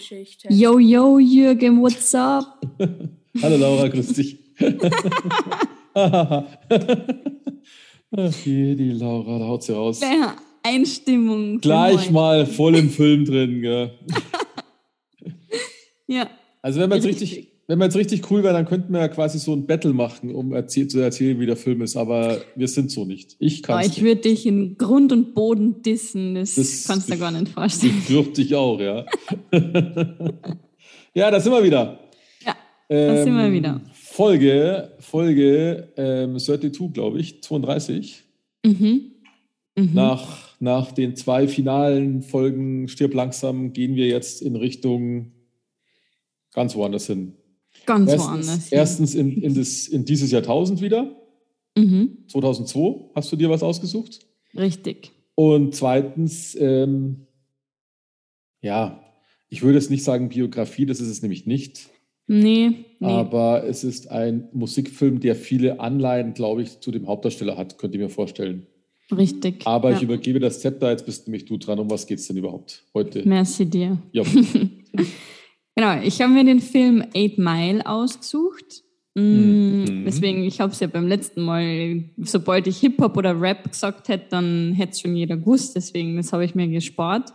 Filmgeschichte. Yo, yo, Jürgen, what's up? Hallo Laura, grüß dich. Ach, je, die Laura, da haut sie raus. Ja, Einstimmung. Gleich mal voll im Film drin, gell? Ja, Also wenn man jetzt Richtig. Wenn man jetzt richtig cool wäre, dann könnten wir ja quasi so ein Battle machen, um erzähl zu erzählen, wie der Film ist. Aber wir sind so nicht. Ich kann ich würde dich in Grund und Boden dissen. Das, Das- kannst du dir gar nicht vorstellen. Ich auch, ja. ja, da sind wir wieder. Ja, da sind wir Ähm, wieder. Folge, Folge ähm, 32, glaube ich, 32. Mhm. Mhm. Nach, nach den zwei finalen Folgen Stirb langsam gehen wir jetzt in Richtung ganz woanders hin. Ganz Erstens, woanders. erstens in, in, das, in dieses Jahrtausend wieder, Mhm. 2002. Hast du dir was ausgesucht? Richtig. Und zweitens, ähm, ja, ich würde jetzt nicht sagen Biografie, das ist es nämlich nicht. Nee, nee. Aber es ist ein Musikfilm, der viele Anleihen, glaube ich, zu dem Hauptdarsteller hat, könnt ihr mir vorstellen. Richtig. Aber ja. ich übergebe das Zepter, jetzt bist nämlich du dran. Um was geht es denn überhaupt heute? Merci dir. Ja, Genau, ich habe mir den Film Eight Mile ausgesucht. Mm, Mhm. Deswegen, ich habe es ja beim letzten Mal, sobald ich Hip-Hop oder Rap gesagt hätte, dann hätte es schon jeder gewusst. Deswegen, das habe ich mir gespart.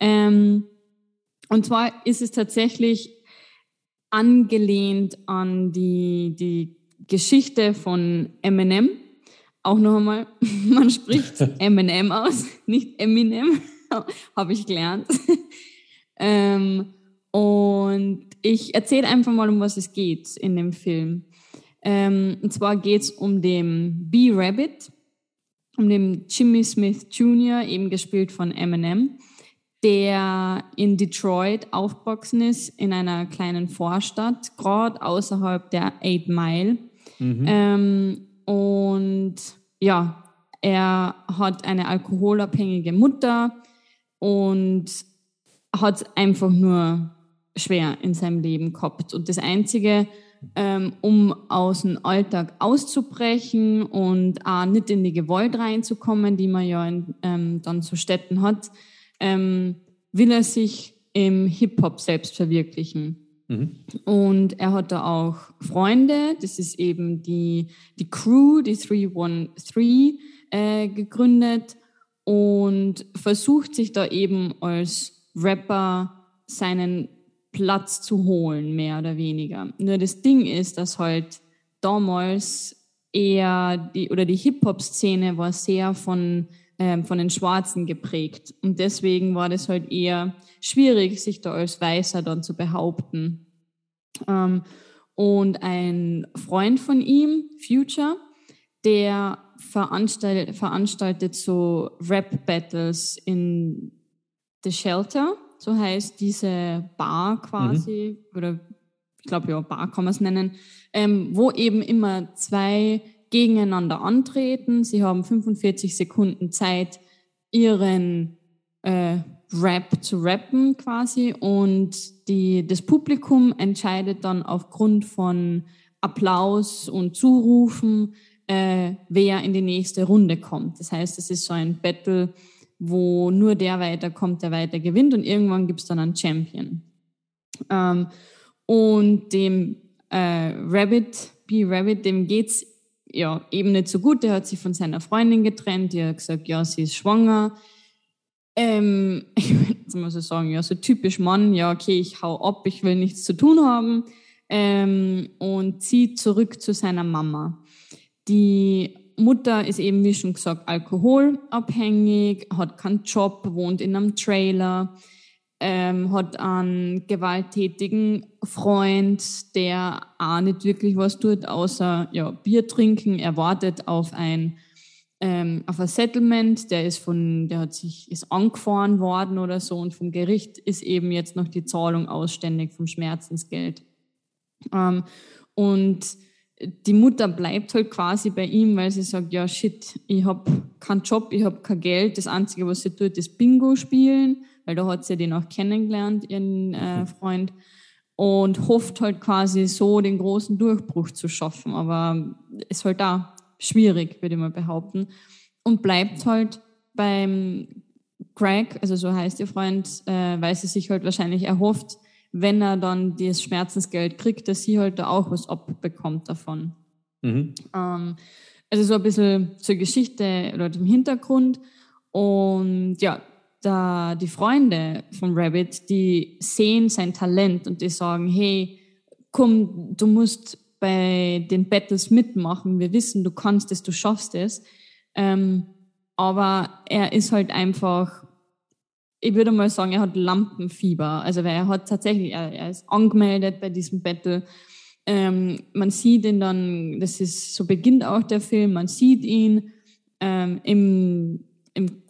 Ähm, und zwar ist es tatsächlich angelehnt an die, die Geschichte von Eminem. Auch noch einmal, man spricht Eminem aus, nicht Eminem, habe ich gelernt. ähm, und ich erzähle einfach mal, um was es geht in dem Film. Ähm, und zwar geht es um den B-Rabbit, um den Jimmy Smith Jr., eben gespielt von Eminem, der in Detroit aufgewachsen ist, in einer kleinen Vorstadt, gerade außerhalb der Eight Mile. Mhm. Ähm, und ja, er hat eine alkoholabhängige Mutter und hat einfach nur schwer in seinem Leben gehabt. Und das Einzige, ähm, um aus dem Alltag auszubrechen und auch nicht in die Gewalt reinzukommen, die man ja in, ähm, dann so Städten hat, ähm, will er sich im Hip-Hop selbst verwirklichen. Mhm. Und er hat da auch Freunde, das ist eben die, die Crew, die 313, äh, gegründet und versucht sich da eben als Rapper seinen Platz zu holen, mehr oder weniger. Nur das Ding ist, dass halt damals eher die, oder die Hip-Hop-Szene war sehr von, ähm, von den Schwarzen geprägt. Und deswegen war das halt eher schwierig, sich da als Weißer dann zu behaupten. Ähm, und ein Freund von ihm, Future, der veranstaltet, veranstaltet so Rap-Battles in The Shelter, so heißt diese Bar quasi, oder ich glaube ja, Bar kann man es nennen, ähm, wo eben immer zwei gegeneinander antreten. Sie haben 45 Sekunden Zeit, ihren äh, Rap zu rappen quasi und die, das Publikum entscheidet dann aufgrund von Applaus und Zurufen, äh, wer in die nächste Runde kommt. Das heißt, es ist so ein Battle, wo nur der weiterkommt, der weiter gewinnt und irgendwann gibt es dann einen Champion. Ähm, und dem äh, Rabbit, B-Rabbit, dem geht's ja eben nicht so gut. Der hat sich von seiner Freundin getrennt, die hat gesagt, ja, sie ist schwanger. Ähm, ich jetzt mal so sagen, ja, so typisch Mann, ja, okay, ich hau ab, ich will nichts zu tun haben. Ähm, und zieht zurück zu seiner Mama. Die Mutter ist eben, wie schon gesagt, alkoholabhängig, hat keinen Job, wohnt in einem Trailer, ähm, hat einen gewalttätigen Freund, der auch nicht wirklich was tut, außer ja, Bier trinken. Er wartet auf ein, ähm, auf ein Settlement, der ist von, der hat sich, ist angefahren worden oder so und vom Gericht ist eben jetzt noch die Zahlung ausständig vom Schmerzensgeld. Ähm, und die Mutter bleibt halt quasi bei ihm, weil sie sagt, ja shit, ich habe keinen Job, ich habe kein Geld, das Einzige, was sie tut, ist Bingo spielen, weil da hat sie den auch kennengelernt, ihren äh, Freund, und hofft halt quasi so den großen Durchbruch zu schaffen, aber ist halt da schwierig, würde ich mal behaupten, und bleibt halt beim Craig, also so heißt ihr Freund, äh, weil sie sich halt wahrscheinlich erhofft, wenn er dann das Schmerzensgeld kriegt, dass sie halt da auch was abbekommt davon. Mhm. Ähm, also so ein bisschen zur Geschichte oder dem Hintergrund. Und ja, da die Freunde von Rabbit, die sehen sein Talent und die sagen, hey, komm, du musst bei den Battles mitmachen. Wir wissen, du kannst es, du schaffst es. Ähm, aber er ist halt einfach, ich würde mal sagen, er hat Lampenfieber. Also weil er hat tatsächlich, er, er ist angemeldet bei diesem Battle. Ähm, man sieht ihn dann, das ist, so beginnt auch der Film, man sieht ihn ähm, im, im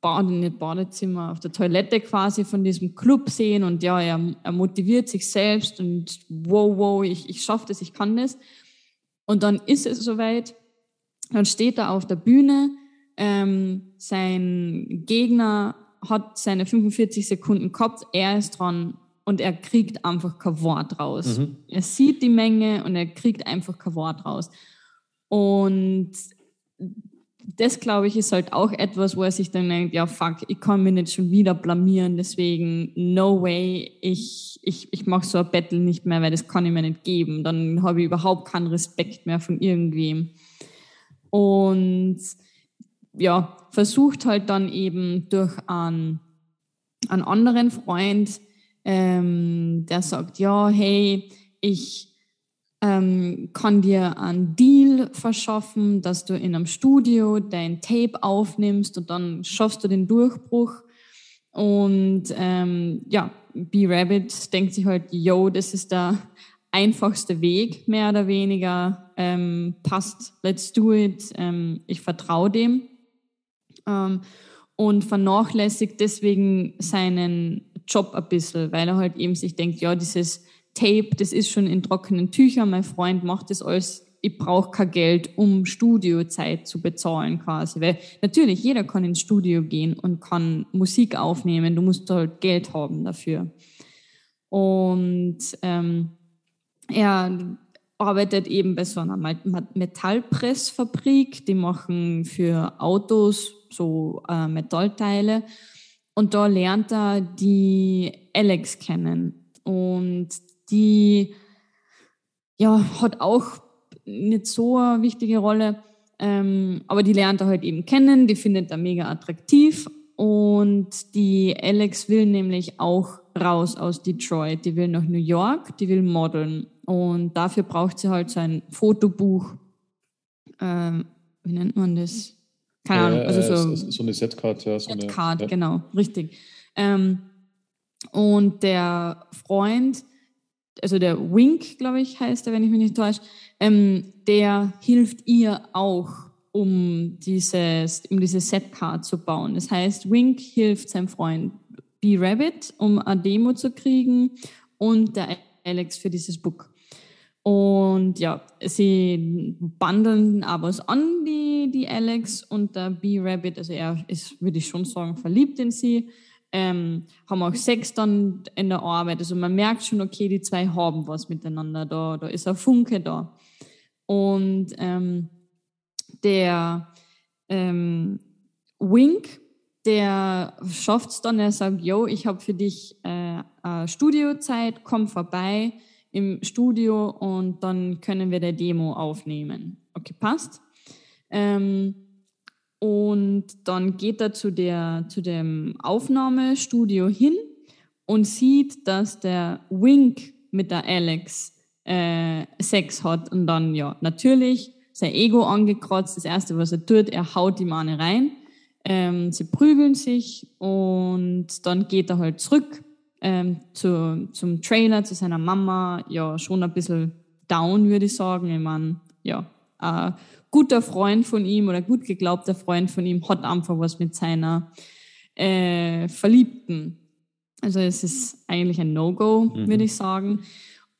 Bade, nicht Badezimmer, auf der Toilette quasi von diesem Club sehen und ja, er, er motiviert sich selbst und wow, wow, ich, ich schaffe das, ich kann das. Und dann ist es soweit, dann steht er auf der Bühne, ähm, sein Gegner hat seine 45 Sekunden gehabt, er ist dran und er kriegt einfach kein Wort raus. Mhm. Er sieht die Menge und er kriegt einfach kein Wort raus. Und das, glaube ich, ist halt auch etwas, wo er sich dann denkt, ja, fuck, ich kann mich nicht schon wieder blamieren, deswegen no way, ich, ich, ich mache so ein Battle nicht mehr, weil das kann ich mir nicht geben. Dann habe ich überhaupt keinen Respekt mehr von irgendwem. Und ja, versucht halt dann eben durch einen, einen anderen Freund, ähm, der sagt, ja, hey, ich ähm, kann dir einen Deal verschaffen, dass du in einem Studio dein Tape aufnimmst und dann schaffst du den Durchbruch. Und ähm, ja, B-Rabbit denkt sich halt, yo, das ist der einfachste Weg, mehr oder weniger. Ähm, passt, let's do it. Ähm, ich vertraue dem. Ähm, und vernachlässigt deswegen seinen Job ein bisschen, weil er halt eben sich denkt, ja, dieses Tape, das ist schon in trockenen Tüchern, mein Freund macht das alles, ich brauche kein Geld, um Studiozeit zu bezahlen quasi. Weil natürlich, jeder kann ins Studio gehen und kann Musik aufnehmen, du musst halt Geld haben dafür. Und ähm, er arbeitet eben bei so einer Metallpressfabrik, die machen für Autos so äh, Metallteile. Und da lernt er die Alex kennen. Und die ja, hat auch nicht so eine wichtige Rolle, ähm, aber die lernt er halt eben kennen, die findet er mega attraktiv. Und die Alex will nämlich auch raus aus Detroit, die will nach New York, die will modeln und dafür braucht sie halt so ein Fotobuch, ähm, wie nennt man das? Keine Ahnung, also so, so eine Setcard, ja. So Setcard, ja. genau, richtig. Ähm, und der Freund also der Wink, glaube ich, heißt er, wenn ich mich nicht täusche, ähm, der hilft ihr auch, um, dieses, um diese Setcard zu bauen. Das heißt, Wink hilft seinem Freund B-Rabbit, um eine Demo zu kriegen und der Alex für dieses Book. Und ja, sie bundeln aber was an, die, die Alex und der B-Rabbit. Also er ist, würde ich schon sagen, verliebt in sie ähm, haben auch Sex dann in der Arbeit. Also man merkt schon, okay, die zwei haben was miteinander, da, da ist ein Funke da. Und ähm, der ähm, Wink, der schafft es dann, er sagt, yo, ich habe für dich äh, Studiozeit, komm vorbei im Studio und dann können wir der Demo aufnehmen. Okay, passt. Ähm, und dann geht er zu, der, zu dem Aufnahmestudio hin und sieht, dass der Wink mit der Alex äh, Sex hat. Und dann, ja, natürlich sein Ego angekratzt. Das Erste, was er tut, er haut ihm eine rein. Ähm, sie prügeln sich und dann geht er halt zurück ähm, zu, zum Trailer, zu seiner Mama. Ja, schon ein bisschen down, würde ich sagen. Ich meine, ja, äh, guter Freund von ihm oder gut geglaubter Freund von ihm hat einfach was mit seiner äh, Verliebten. Also es ist eigentlich ein No-Go, mhm. würde ich sagen.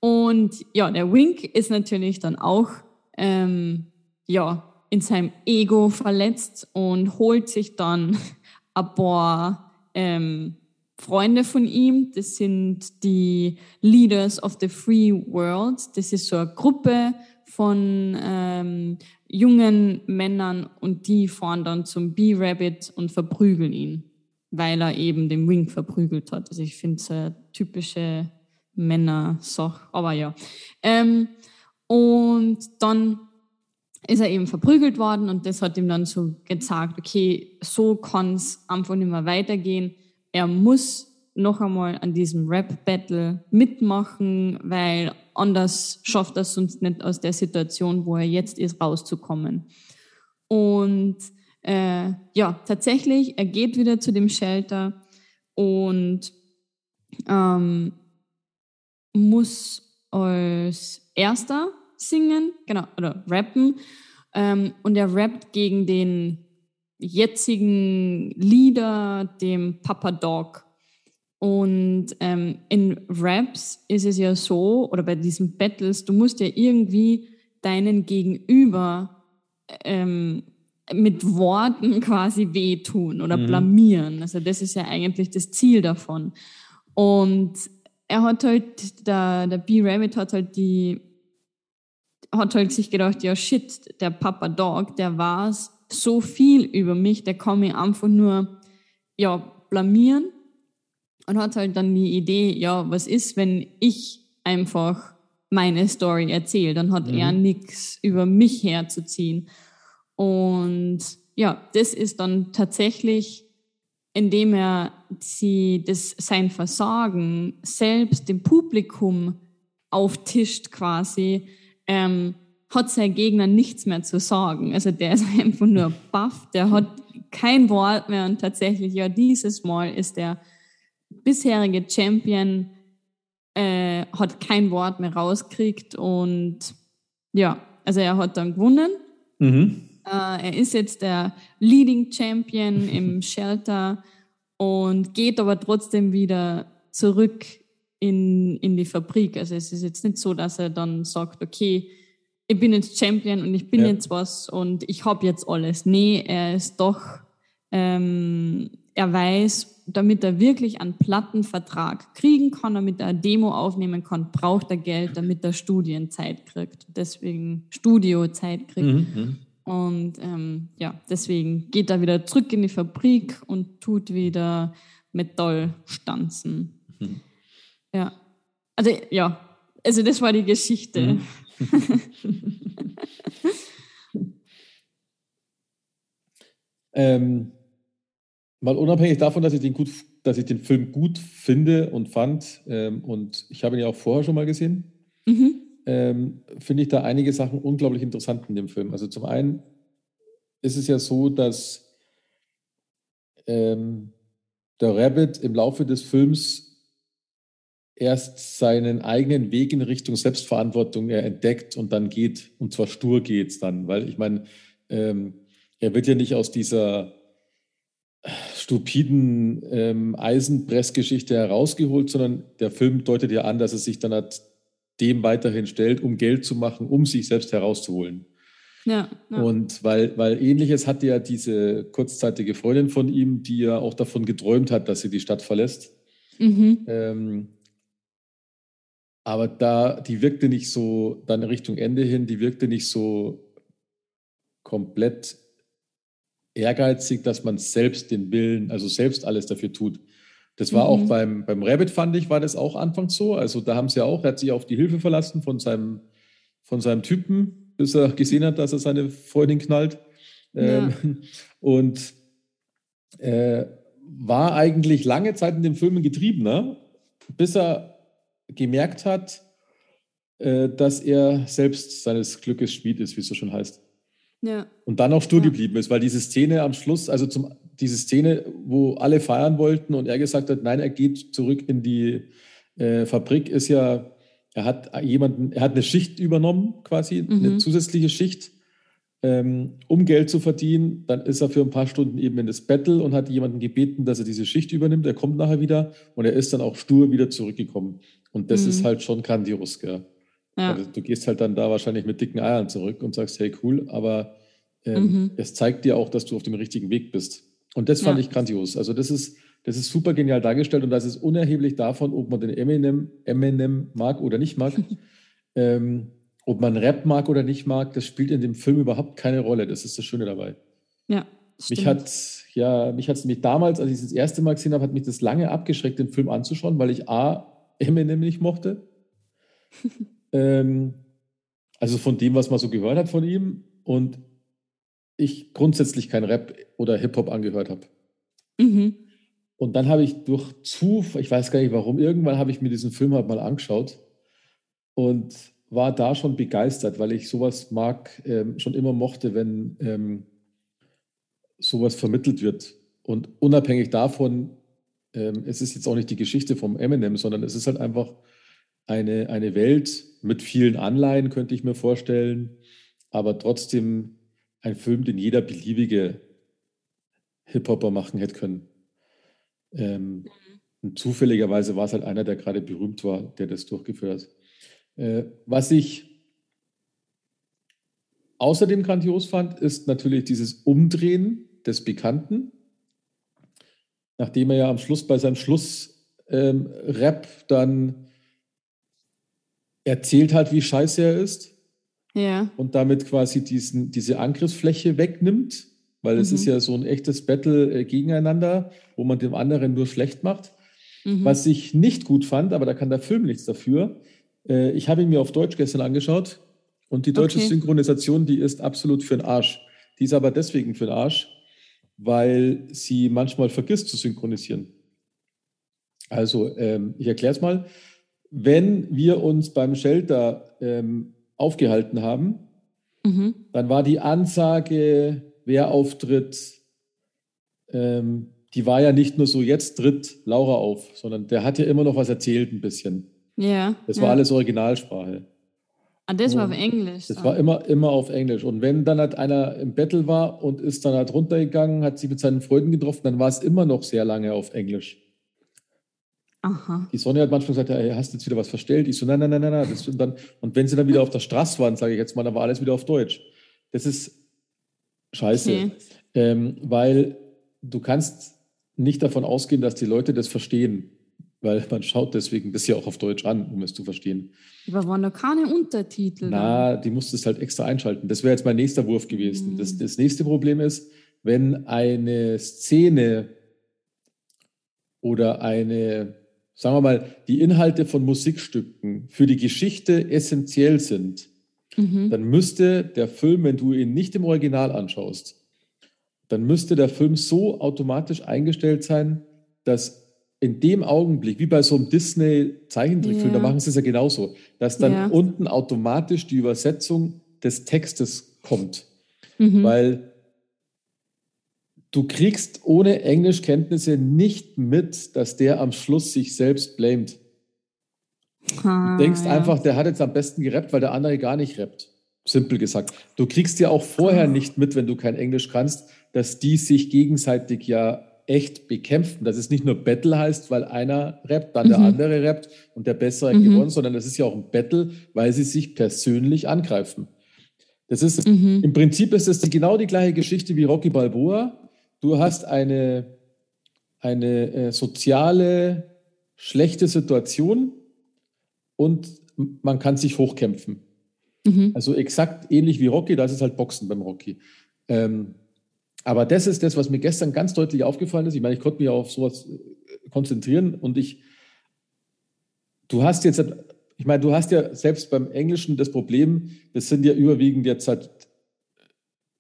Und ja, der Wink ist natürlich dann auch ähm, ja, in seinem Ego verletzt und holt sich dann ein paar ähm, Freunde von ihm. Das sind die Leaders of the Free World. Das ist so eine Gruppe von ähm, jungen Männern und die fahren dann zum B-Rabbit und verprügeln ihn. weil er eben den Wing verprügelt hat. Also ich finde es eine typische Männer-Sache, aber ja. Ähm, und dann ist er eben verprügelt worden und das hat ihm dann so gezeigt, okay, so kann es einfach nicht mehr weitergehen. Er muss noch einmal an diesem Rap-Battle mitmachen, weil anders schafft er es sonst nicht aus der Situation, wo er jetzt ist, rauszukommen. Und äh, ja, tatsächlich, er geht wieder zu dem Shelter und ähm, muss als erster singen, genau, oder rappen. Ähm, und er rappt gegen den jetzigen Leader, dem Papa Dog. Und ähm, in Raps ist es ja so, oder bei diesen Battles, du musst ja irgendwie deinen Gegenüber ähm, mit Worten quasi wehtun oder mhm. blamieren. Also das ist ja eigentlich das Ziel davon. Und er hat halt, der, der B-Rabbit hat halt die, hat halt sich gedacht, ja shit, der Papa Dog, der weiß so viel über mich, der kann mich einfach nur, ja, blamieren und hat halt dann die Idee, ja, was ist, wenn ich einfach meine Story erzähle, dann hat mhm. er nichts über mich herzuziehen. Und ja, das ist dann tatsächlich, indem er sie das, sein Versagen selbst dem Publikum auftischt quasi, ähm, hat sein Gegner nichts mehr zu sagen. Also der ist einfach nur baff, der hat kein Wort mehr und tatsächlich, ja, dieses Mal ist der bisherige Champion äh, hat kein Wort mehr rauskriegt und ja, also er hat dann gewonnen. Mhm. Äh, er ist jetzt der Leading Champion im Shelter und geht aber trotzdem wieder zurück in, in die Fabrik. Also es ist jetzt nicht so, dass er dann sagt, okay, ich bin jetzt Champion und ich bin ja. jetzt was und ich habe jetzt alles. Nee, er ist doch, ähm, er weiß, damit er wirklich einen Plattenvertrag kriegen kann, damit er eine Demo aufnehmen kann, braucht er Geld, damit er Studienzeit kriegt. Deswegen Studiozeit kriegt. Mhm, mhm. Und ähm, ja, deswegen geht er wieder zurück in die Fabrik und tut wieder Metall stanzen. Mhm. Ja. Also ja, also das war die Geschichte. Mhm. ähm, mal unabhängig davon, dass ich den, gut, dass ich den Film gut finde und fand, ähm, und ich habe ihn ja auch vorher schon mal gesehen, mhm. ähm, finde ich da einige Sachen unglaublich interessant in dem Film. Also zum einen ist es ja so, dass ähm, der Rabbit im Laufe des Films erst seinen eigenen Weg in Richtung Selbstverantwortung entdeckt und dann geht, und zwar stur geht es dann, weil ich meine, ähm, er wird ja nicht aus dieser stupiden ähm, Eisenpressgeschichte herausgeholt, sondern der Film deutet ja an, dass es sich dann halt dem weiterhin stellt, um Geld zu machen, um sich selbst herauszuholen. Ja, ja. Und weil, weil ähnliches hat ja diese kurzzeitige Freundin von ihm, die ja auch davon geträumt hat, dass sie die Stadt verlässt. Mhm. Ähm, aber da, die wirkte nicht so, dann Richtung Ende hin, die wirkte nicht so komplett ehrgeizig, dass man selbst den Willen, also selbst alles dafür tut. Das war mhm. auch beim, beim Rabbit, fand ich, war das auch anfangs so. Also da haben sie ja auch, er hat sich auf die Hilfe verlassen von seinem, von seinem Typen, bis er gesehen hat, dass er seine Freundin knallt. Ja. Ähm, und äh, war eigentlich lange Zeit in den Filmen getriebener, bis er gemerkt hat, äh, dass er selbst seines Glückes Schmied ist, wie es so schon heißt. Ja. Und dann auch stur ja. geblieben ist, weil diese Szene am Schluss, also zum, diese Szene, wo alle feiern wollten und er gesagt hat, nein, er geht zurück in die äh, Fabrik, ist ja, er hat jemanden, er hat eine Schicht übernommen, quasi, mhm. eine zusätzliche Schicht, ähm, um Geld zu verdienen. Dann ist er für ein paar Stunden eben in das Battle und hat jemanden gebeten, dass er diese Schicht übernimmt. Er kommt nachher wieder und er ist dann auch stur wieder zurückgekommen. Und das mhm. ist halt schon grandios, gell? Ja. Also du gehst halt dann da wahrscheinlich mit dicken Eiern zurück und sagst, hey, cool, aber ähm, mhm. es zeigt dir auch, dass du auf dem richtigen Weg bist. Und das fand ja. ich grandios. Also das ist, das ist super genial dargestellt und das ist unerheblich davon, ob man den Eminem, Eminem mag oder nicht mag. ähm, ob man Rap mag oder nicht mag, das spielt in dem Film überhaupt keine Rolle. Das ist das Schöne dabei. Ja, mich hat ja, mich hat es nämlich damals, als ich es das erste Mal gesehen habe, hat mich das lange abgeschreckt, den Film anzuschauen, weil ich A, Eminem nicht mochte. ähm, also von dem, was man so gehört hat von ihm und ich grundsätzlich kein Rap oder Hip-Hop angehört habe. Mhm. Und dann habe ich durch Zufall, ich weiß gar nicht warum, irgendwann habe ich mir diesen Film halt mal angeschaut und war da schon begeistert, weil ich sowas mag, ähm, schon immer mochte, wenn ähm, sowas vermittelt wird. Und unabhängig davon, ähm, es ist jetzt auch nicht die Geschichte vom Eminem, sondern es ist halt einfach eine, eine Welt mit vielen Anleihen, könnte ich mir vorstellen, aber trotzdem ein Film, den jeder beliebige Hip-Hopper machen hätte können. Ähm, mhm. und zufälligerweise war es halt einer, der gerade berühmt war, der das durchgeführt hat. Äh, was ich außerdem grandios fand, ist natürlich dieses Umdrehen des Bekannten, nachdem er ja am Schluss bei seinem Schlussrap ähm, dann erzählt hat, wie scheiße er ist. Ja. Und damit quasi diesen, diese Angriffsfläche wegnimmt, weil mhm. es ist ja so ein echtes Battle äh, gegeneinander, wo man dem anderen nur schlecht macht. Mhm. Was ich nicht gut fand, aber da kann der Film nichts dafür. Äh, ich habe ihn mir auf Deutsch gestern angeschaut und die deutsche okay. Synchronisation, die ist absolut für den Arsch. Die ist aber deswegen für den Arsch, weil sie manchmal vergisst zu synchronisieren. Also, ähm, ich erkläre es mal. Wenn wir uns beim Shelter ähm, aufgehalten haben, mhm. dann war die Ansage, wer auftritt, ähm, die war ja nicht nur so, jetzt tritt Laura auf, sondern der hat ja immer noch was erzählt ein bisschen. Ja. Das ja. war alles Originalsprache. Ah, das war auf Englisch. Das war immer, immer auf Englisch. Und wenn dann halt einer im Battle war und ist dann halt runtergegangen, hat sich mit seinen Freunden getroffen, dann war es immer noch sehr lange auf Englisch. Aha. Die Sonne hat manchmal gesagt, hey, hast du jetzt wieder was verstellt? Ich so, nein, nein, nein, nein, nein. Das, und, dann, und wenn sie dann wieder auf der Straße waren, sage ich jetzt mal, dann war alles wieder auf Deutsch. Das ist scheiße. Okay. Ähm, weil du kannst nicht davon ausgehen, dass die Leute das verstehen weil man schaut deswegen das ja auch auf Deutsch an, um es zu verstehen. Aber waren da keine Untertitel? Na, die musstest halt extra einschalten. Das wäre jetzt mein nächster Wurf gewesen. Mhm. Das, das nächste Problem ist, wenn eine Szene oder eine, sagen wir mal, die Inhalte von Musikstücken für die Geschichte essentiell sind, mhm. dann müsste der Film, wenn du ihn nicht im Original anschaust, dann müsste der Film so automatisch eingestellt sein, dass in dem Augenblick, wie bei so einem Disney-Zeichentrickfilm, yeah. da machen sie es ja genauso, dass dann yeah. unten automatisch die Übersetzung des Textes kommt. Mhm. Weil du kriegst ohne Englischkenntnisse nicht mit, dass der am Schluss sich selbst blamet. Ah, du denkst ja. einfach, der hat jetzt am besten gerappt, weil der andere gar nicht rappt. Simpel gesagt. Du kriegst ja auch vorher ah. nicht mit, wenn du kein Englisch kannst, dass die sich gegenseitig ja echt bekämpfen. Dass es nicht nur Battle heißt, weil einer rappt, dann mhm. der andere rappt und der Bessere mhm. gewonnen, sondern das ist ja auch ein Battle, weil sie sich persönlich angreifen. Das ist, mhm. im Prinzip ist das die, genau die gleiche Geschichte wie Rocky Balboa. Du hast eine, eine äh, soziale, schlechte Situation und man kann sich hochkämpfen. Mhm. Also exakt ähnlich wie Rocky, das ist halt Boxen beim Rocky. Ähm, aber das ist das, was mir gestern ganz deutlich aufgefallen ist. Ich meine, ich konnte mich auf sowas äh, konzentrieren und ich, du hast jetzt, ich meine, du hast ja selbst beim Englischen das Problem, das sind ja überwiegend jetzt halt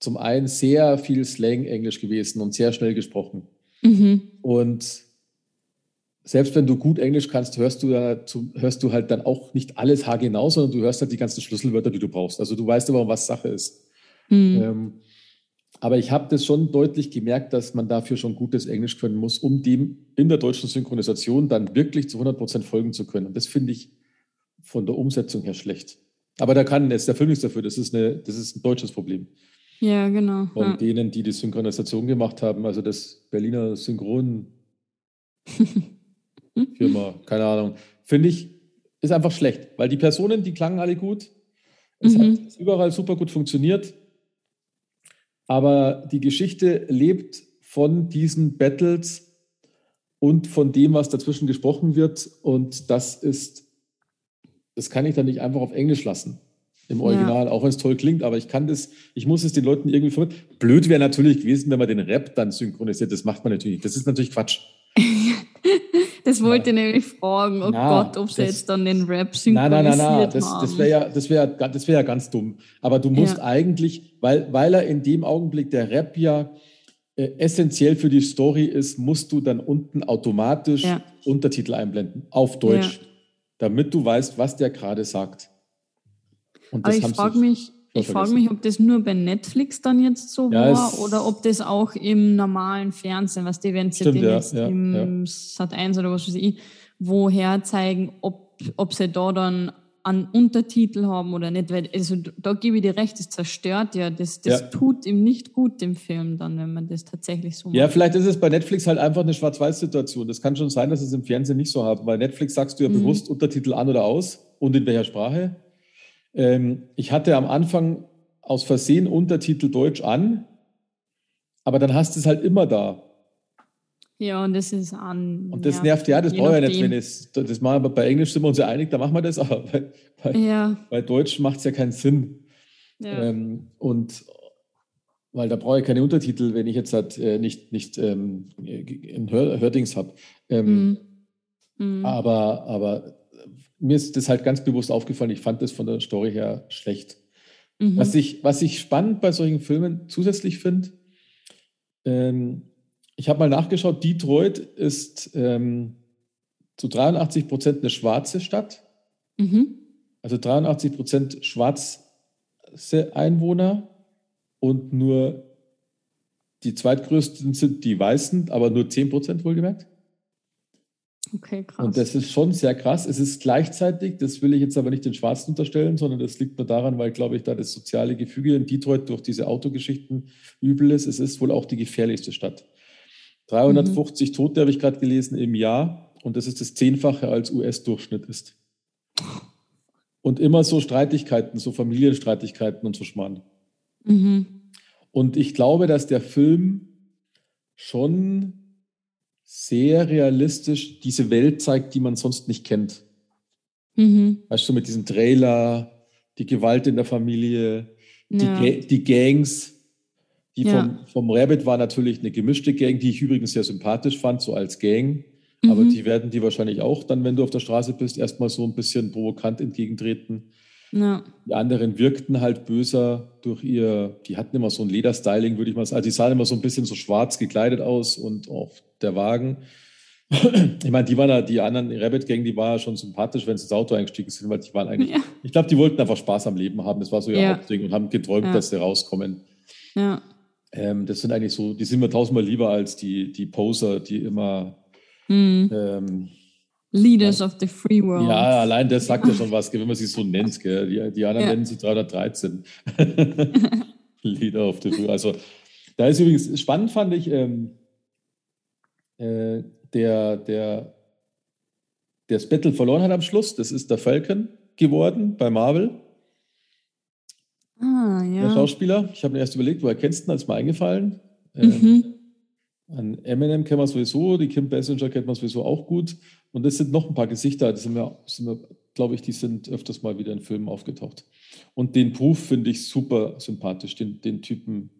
zum einen sehr viel Slang-Englisch gewesen und sehr schnell gesprochen. Mhm. Und selbst wenn du gut Englisch kannst, hörst du, dazu, hörst du halt dann auch nicht alles haargenau, sondern du hörst halt die ganzen Schlüsselwörter, die du brauchst. Also du weißt aber, was Sache ist. Mhm. Ähm, aber ich habe das schon deutlich gemerkt, dass man dafür schon gutes Englisch können muss, um dem in der deutschen Synchronisation dann wirklich zu 100 Prozent folgen zu können. Und das finde ich von der Umsetzung her schlecht. Aber da kann jetzt der Film nichts dafür. Das ist, eine, das ist ein deutsches Problem. Ja, genau. Von ja. denen, die die Synchronisation gemacht haben, also das Berliner Synchron Firma, keine Ahnung, finde ich, ist einfach schlecht, weil die Personen, die klangen alle gut. Es mhm. hat überall super gut funktioniert. Aber die Geschichte lebt von diesen Battles und von dem, was dazwischen gesprochen wird. Und das ist, das kann ich dann nicht einfach auf Englisch lassen. im Original, ja. auch wenn es toll klingt, aber ich kann das, ich muss es den Leuten irgendwie vermitteln. Blöd wäre natürlich gewesen, wenn man den Rap dann synchronisiert. Das macht man natürlich nicht. Das ist natürlich Quatsch. Das wollte ja. ich nämlich fragen. Oh na, Gott, ob sie jetzt dann den Rap synchronisiert nein, nein, nein, nein. Das, das wäre ja, das wäre, das wäre ja ganz dumm. Aber du musst ja. eigentlich, weil, weil er in dem Augenblick der Rap ja äh, essentiell für die Story ist, musst du dann unten automatisch ja. Untertitel einblenden auf Deutsch, damit du weißt, was der gerade sagt. Und Aber ich frage mich, ich frage mich, ob das nur bei Netflix dann jetzt so ja, war oder ob das auch im normalen Fernsehen, was die wenn sie den ja, jetzt ja, im. Sat 1 oder was weiß ich, woher zeigen, ob, ob sie da dann einen Untertitel haben oder nicht. Weil, also da gebe ich dir recht, das zerstört ja. Das, das tut ihm nicht gut, dem Film dann, wenn man das tatsächlich so macht. Ja, vielleicht ist es bei Netflix halt einfach eine Schwarz-Weiß-Situation. Das kann schon sein, dass es im Fernsehen nicht so haben. Bei Netflix sagst du ja mhm. bewusst Untertitel an oder aus und in welcher Sprache. Ähm, ich hatte am Anfang aus Versehen Untertitel Deutsch an, aber dann hast du es halt immer da. Ja, und das ist an. Und das ja, nervt ja, das brauche ich ja nicht, wenn es. Das machen wir bei Englisch sind wir uns ja einig, da machen wir das, aber bei, bei, ja. bei Deutsch macht es ja keinen Sinn. Ja. Ähm, und weil da brauche ich keine Untertitel, wenn ich jetzt halt äh, nicht, nicht ähm, ein Hör Hördings habe. Ähm, mhm. Mhm. Aber, aber mir ist das halt ganz bewusst aufgefallen, ich fand das von der Story her schlecht. Mhm. Was, ich, was ich spannend bei solchen Filmen zusätzlich finde, ähm, ich habe mal nachgeschaut, Detroit ist ähm, zu 83 Prozent eine schwarze Stadt. Mhm. Also 83 Prozent schwarze Einwohner und nur die zweitgrößten sind die Weißen, aber nur 10 Prozent wohlgemerkt. Okay, krass. Und das ist schon sehr krass. Es ist gleichzeitig, das will ich jetzt aber nicht den Schwarzen unterstellen, sondern das liegt nur daran, weil, glaube ich, da das soziale Gefüge in Detroit durch diese Autogeschichten übel ist. Es ist wohl auch die gefährlichste Stadt. 350 mhm. Tote habe ich gerade gelesen im Jahr und das ist das Zehnfache als US-Durchschnitt ist. Und immer so Streitigkeiten, so Familienstreitigkeiten und so Schmarrn. Mhm. Und ich glaube, dass der Film schon sehr realistisch diese Welt zeigt, die man sonst nicht kennt. Mhm. Weißt du, mit diesem Trailer, die Gewalt in der Familie, ja. die, die, Gangs. Die ja. vom, vom Rabbit war natürlich eine gemischte Gang, die ich übrigens sehr sympathisch fand, so als Gang. Mhm. Aber die werden die wahrscheinlich auch dann, wenn du auf der Straße bist, erstmal so ein bisschen provokant entgegentreten. Ja. Die anderen wirkten halt böser durch ihr, die hatten immer so ein Lederstyling, würde ich mal sagen. Also die sahen immer so ein bisschen so schwarz gekleidet aus und auch der Wagen. Ich meine, die waren ja, die anderen Rabbit Gang, die war ja schon sympathisch, wenn sie ins Auto eingestiegen sind, weil die waren eigentlich, ja. ich glaube, die wollten einfach Spaß am Leben haben. Das war so ihr ja. Hauptding und haben geträumt, dass sie rauskommen. Ja. Ähm, das sind eigentlich so, die sind mir tausendmal lieber als die, die Poser, die immer mhm. ähm, Leaders of the Free World. Ja, allein das sagt ja schon was, wenn man sie so nennt. Gell? Die, die anderen nennen sie 313. Leader of the Free World. Also, da ist übrigens spannend, fand ich, ähm, äh, der, der, der das Battle verloren hat am Schluss. Das ist der Falcon geworden bei Marvel. Ah, ja. Der Schauspieler. Ich habe mir erst überlegt, woher kennst du ihn, als mal eingefallen. Ähm, mhm. An Eminem kennen wir sowieso, die Kim Basinger kennt man sowieso auch gut. Und es sind noch ein paar Gesichter, die sind wir, sind wir glaube ich, die sind öfters mal wieder in Filmen aufgetaucht. Und den Proof finde ich super sympathisch, den, den Typen,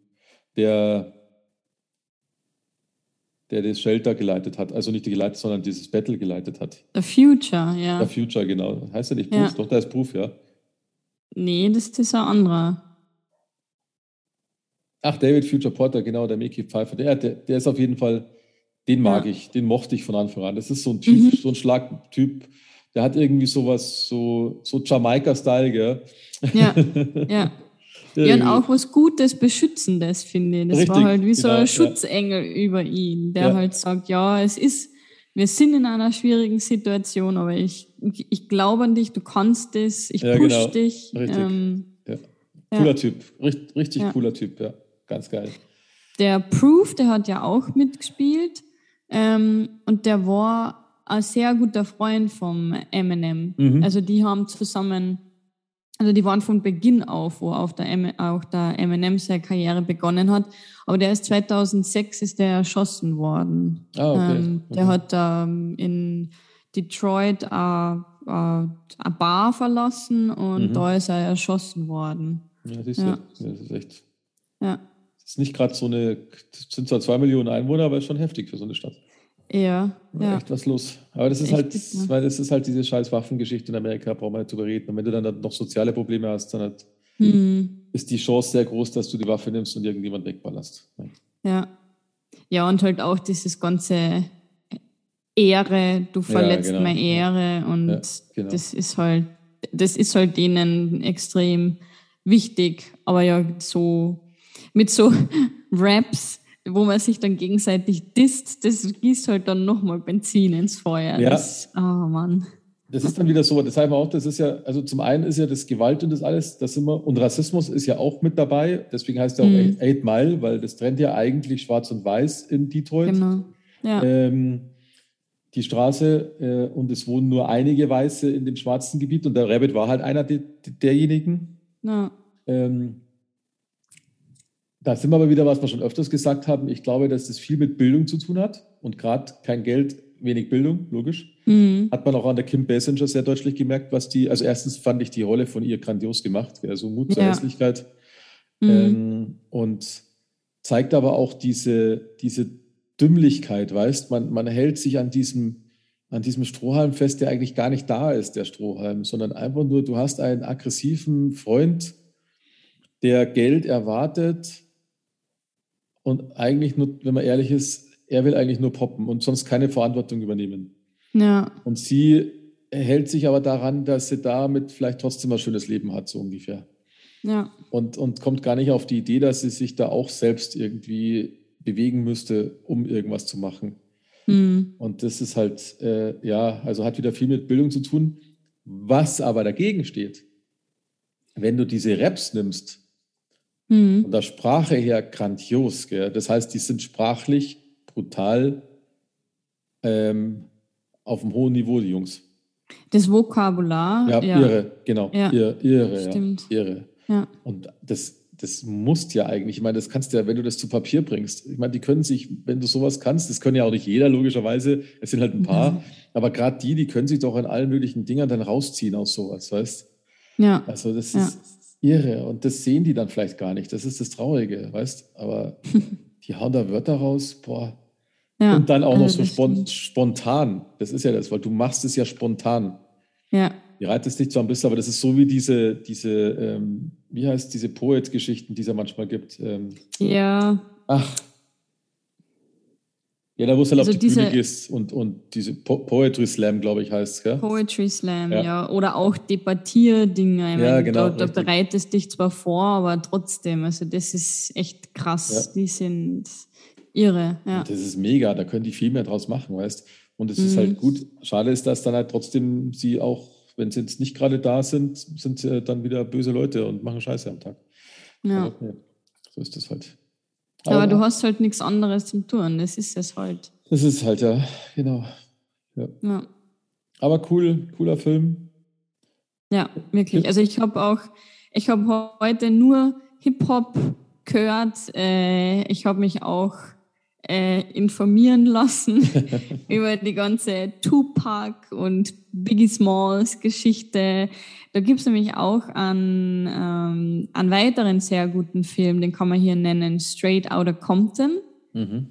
der, der das Shelter geleitet hat. Also nicht geleitet, sondern dieses Battle geleitet hat. The Future, ja. The Future, genau. Heißt er nicht Proof? Ja. Doch, da ist Proof, ja. Nee, das ist ein anderer. Ach, David Future Porter, genau, der Mickey Pfeiffer. Der, der, der ist auf jeden Fall, den mag ja. ich, den mochte ich von Anfang an. Das ist so ein Typ, mhm. so ein Schlagtyp. Der hat irgendwie sowas, so, so Jamaika-Style, gell? Ja, ja. Ja, und auch was Gutes, Beschützendes, finde ich. Das Richtig, war halt wie so genau, ein Schutzengel ja. über ihn, der ja. halt sagt, ja, es ist, wir sind in einer schwierigen Situation, aber ich, ich glaube an dich, du kannst es, ich ja, push genau. dich. Richtig. Ähm, cooler Typ, richtig, richtig cooler Typ, ja. Ganz geil. Der Proof, der hat ja auch mitgespielt ähm, und der war ein sehr guter Freund vom Eminem. Mhm. Also die haben zusammen, also die waren von Beginn auf, wo auch der, M auch der Eminem seine Karriere begonnen hat. Aber der ist 2006 ist der erschossen worden. Ah, okay. Ähm, der okay. hat ähm, in Detroit äh, eine Bar verlassen und mhm. da ist er erschossen worden. Ja, siehst du, ja. das ist echt. Ja. Das ist nicht gerade so eine, das sind zwar zwei Millionen Einwohner, aber ist schon heftig für so eine Stadt. Ja, ja. Echt was los. Aber das ist echt, halt, ja. weil das ist halt diese scheiß Waffengeschichte in Amerika, braucht man nicht drüber reden. Und wenn du dann noch soziale Probleme hast, dann hat, hm. ist die Chance sehr groß, dass du die Waffe nimmst und irgendjemand wegballerst. Ja. Ja, und halt auch dieses ganze Ehre, du verletzt ja, genau. meine Ehre und ja, genau. das ist halt, das ist halt denen extrem wichtig. Aber ja, so mit so Raps, wo man sich dann gegenseitig disst, das gießt halt dann nochmal Benzin ins Feuer. Ja. Das, oh Mann. Das ist dann wieder so, das sagen wir auch, das ist ja, also zum einen ist ja das Gewalt und das alles, das immer, und Rassismus ist ja auch mit dabei, deswegen heißt er auch mhm. Eight Mile, weil das trennt ja eigentlich Schwarz und Weiß in Detroit. Genau. Ja. Ähm, die Straße äh, und es wohnen nur einige Weiße in dem schwarzen Gebiet und der Rabbit war halt einer de, derjenigen. Ja. Ähm, da sind wir aber wieder, was wir schon öfters gesagt haben. Ich glaube, dass das viel mit Bildung zu tun hat und gerade kein Geld, wenig Bildung, logisch. Mhm. Hat man auch an der Kim Basinger sehr deutlich gemerkt, was die, also erstens fand ich die Rolle von ihr grandios gemacht, also Mut zur ja. Hässlichkeit. Mhm. Ähm, und zeigt aber auch diese, diese Dümmlichkeit, weißt, man, man hält sich an diesem, an diesem Strohhalm fest, der eigentlich gar nicht da ist, der Strohhalm, sondern einfach nur, du hast einen aggressiven Freund, der Geld erwartet und eigentlich nur, wenn man ehrlich ist, er will eigentlich nur poppen und sonst keine Verantwortung übernehmen. Ja. Und sie hält sich aber daran, dass sie damit vielleicht trotzdem ein schönes Leben hat, so ungefähr. Ja. Und, und kommt gar nicht auf die Idee, dass sie sich da auch selbst irgendwie bewegen müsste, um irgendwas zu machen. Mhm. Und das ist halt, äh, ja, also hat wieder viel mit Bildung zu tun. Was aber dagegen steht, wenn du diese Raps nimmst, mhm. von der Sprache her grandios, gell? das heißt, die sind sprachlich brutal ähm, auf einem hohen Niveau, die Jungs. Das Vokabular. Ja, ja. irre, genau. Ja. Irre, irre, Stimmt. Ja, irre. Ja. Und das, das musst ja eigentlich, ich meine, das kannst du ja, wenn du das zu Papier bringst. Ich meine, die können sich, wenn du sowas kannst, das können ja auch nicht jeder, logischerweise, es sind halt ein paar, mhm. aber gerade die, die können sich doch in allen möglichen Dingern dann rausziehen aus sowas, weißt Ja. Also das ja. ist irre und das sehen die dann vielleicht gar nicht. Das ist das Traurige, weißt Aber die hauen da Wörter raus, boah. Ja. Und dann auch noch also so spon spontan. Das ist ja das, weil du machst es ja spontan. Ja. Die reitet dich zwar ein bisschen, aber das ist so wie diese, diese ähm, wie heißt diese Poet-Geschichten, die es ja manchmal gibt. Ähm, ja. Ach. Ja, da wo es halt also auf die diese, Bühne gehst und, und diese po Poetry Slam, glaube ich, heißt es, Poetry Slam, ja. ja. Oder auch Debattierdinge. Ja, meine, genau. Da, da bereitest dich zwar vor, aber trotzdem, also das ist echt krass. Ja. Die sind irre. Ja. Das ist mega, da können die viel mehr draus machen, weißt Und es mhm. ist halt gut. Schade ist, dass dann halt trotzdem sie auch wenn sie jetzt nicht gerade da sind, sind sie dann wieder böse Leute und machen Scheiße am Tag. Ja. Aber, ja so ist das halt. Aber, Aber, du hast halt nichts anderes zum tun, das ist es halt. Das ist halt, ja, genau. Ja. ja. Aber cool, cooler Film. Ja, wirklich. Also ich habe auch, ich habe heute nur Hip-Hop gehört. Äh, ich habe mich auch äh, informieren lassen über die ganze Tupac und Biggie Smalls Geschichte. Da gibt es nämlich auch einen, ähm, einen weiteren sehr guten Film, den kann man hier nennen, Straight Outta Compton. Mhm.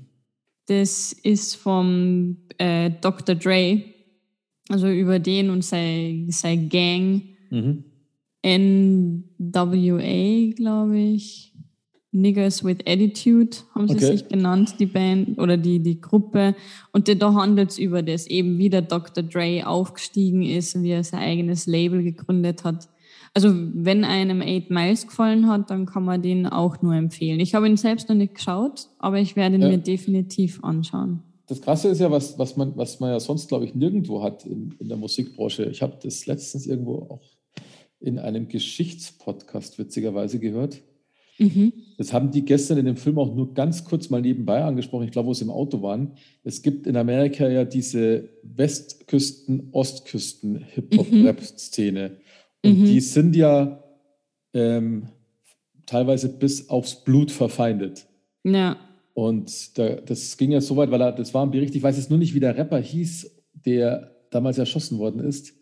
Das ist vom äh, Dr. Dre, also über den und seine, seine Gang. Mhm. NWA, glaube ich. Niggers with Attitude haben sie okay. sich genannt, die Band oder die, die Gruppe. Und da handelt es über das, eben wie der Dr. Dre aufgestiegen ist und wie er sein eigenes Label gegründet hat. Also wenn einem Eight Miles gefallen hat, dann kann man den auch nur empfehlen. Ich habe ihn selbst noch nicht geschaut, aber ich werde ihn ja. mir definitiv anschauen. Das Krasse ist ja, was, was, man, was man ja sonst, glaube ich, nirgendwo hat in, in der Musikbranche. Ich habe das letztens irgendwo auch in einem Geschichtspodcast witzigerweise gehört Mhm. Das haben die gestern in dem Film auch nur ganz kurz mal nebenbei angesprochen, ich glaube, wo sie im Auto waren. Es gibt in Amerika ja diese Westküsten-, Ostküsten-Hip-Hop-Rap-Szene. Und mhm. die sind ja ähm, teilweise bis aufs Blut verfeindet. Ja. Und da, das ging ja so weit, weil er, das war ein Bericht, ich weiß jetzt nur nicht, wie der Rapper hieß, der damals erschossen worden ist.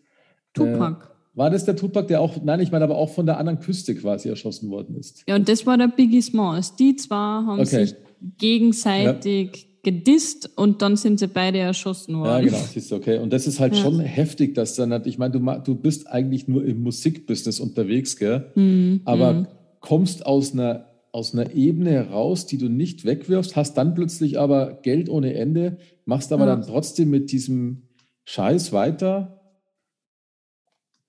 Tupac. Äh, war das der Tupac, der auch, nein, ich meine aber auch von der anderen Küste quasi erschossen worden ist? Ja, und das war der Biggie Smalls. Die zwei haben okay. sich gegenseitig ja. gedisst und dann sind sie beide erschossen worden. Ja, genau, siehst du, okay. Und das ist halt ja. schon heftig, dass dann, halt, ich meine, du, du bist eigentlich nur im Musikbusiness unterwegs, gell? Mhm. Aber mhm. kommst aus einer, aus einer Ebene heraus, die du nicht wegwirfst, hast dann plötzlich aber Geld ohne Ende, machst aber ja. dann trotzdem mit diesem Scheiß weiter